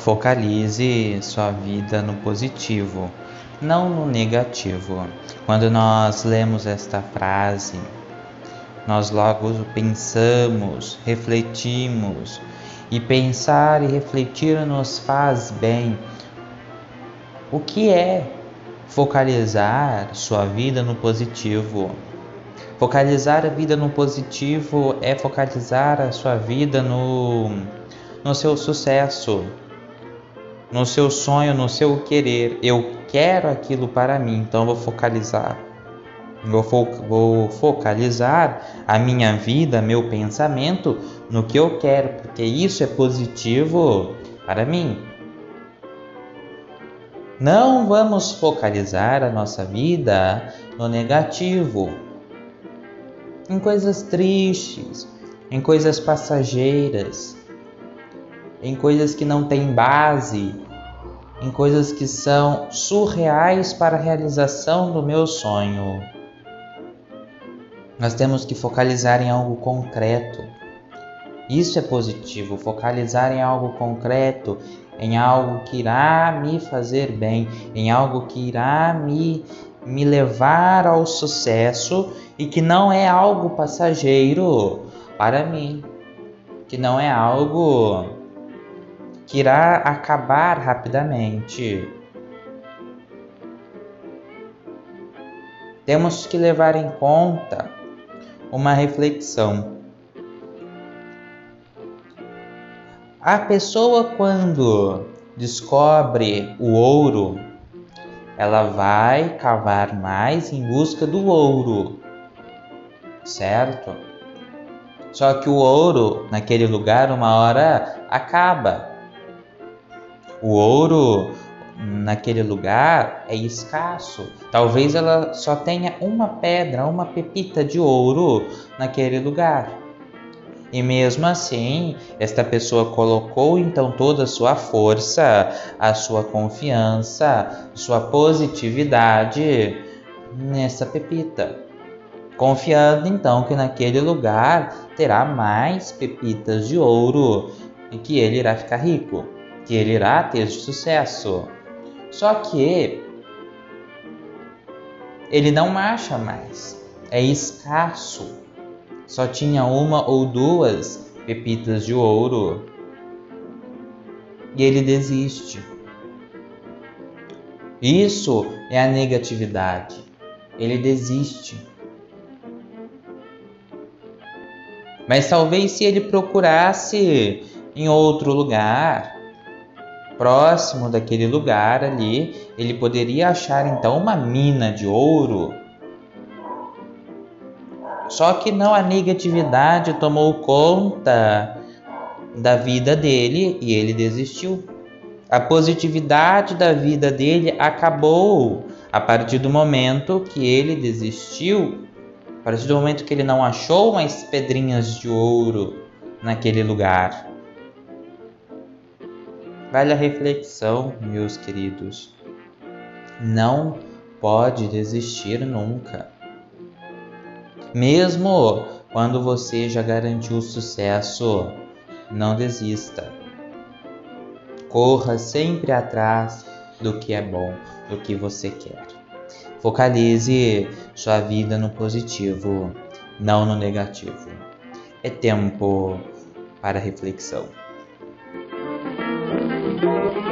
Focalize sua vida no positivo, não no negativo. Quando nós lemos esta frase, nós logo pensamos, refletimos, e pensar e refletir nos faz bem. O que é focalizar sua vida no positivo? Focalizar a vida no positivo é focalizar a sua vida no, no seu sucesso, no seu sonho, no seu querer. Eu quero aquilo para mim, então vou focalizar. Vou, fo vou focalizar a minha vida, meu pensamento no que eu quero, porque isso é positivo para mim. Não vamos focalizar a nossa vida no negativo, em coisas tristes, em coisas passageiras, em coisas que não têm base, em coisas que são surreais para a realização do meu sonho. Nós temos que focalizar em algo concreto. Isso é positivo, focalizar em algo concreto, em algo que irá me fazer bem, em algo que irá me, me levar ao sucesso e que não é algo passageiro para mim, que não é algo que irá acabar rapidamente. Temos que levar em conta uma reflexão. A pessoa, quando descobre o ouro, ela vai cavar mais em busca do ouro, certo? Só que o ouro naquele lugar, uma hora, acaba. O ouro naquele lugar é escasso. Talvez ela só tenha uma pedra, uma pepita de ouro naquele lugar. E mesmo assim, esta pessoa colocou então toda a sua força, a sua confiança, sua positividade nessa pepita. Confiando então que naquele lugar terá mais pepitas de ouro e que ele irá ficar rico que ele irá ter sucesso. Só que ele não acha mais, é escasso. Só tinha uma ou duas pepitas de ouro e ele desiste. Isso é a negatividade. Ele desiste. Mas talvez se ele procurasse em outro lugar, próximo daquele lugar ali, ele poderia achar então uma mina de ouro. Só que não a negatividade tomou conta da vida dele e ele desistiu. A positividade da vida dele acabou a partir do momento que ele desistiu, a partir do momento que ele não achou mais pedrinhas de ouro naquele lugar. Vale a reflexão, meus queridos. Não pode desistir nunca. Mesmo quando você já garantiu sucesso, não desista. Corra sempre atrás do que é bom, do que você quer. Focalize sua vida no positivo, não no negativo. É tempo para reflexão. Thank you.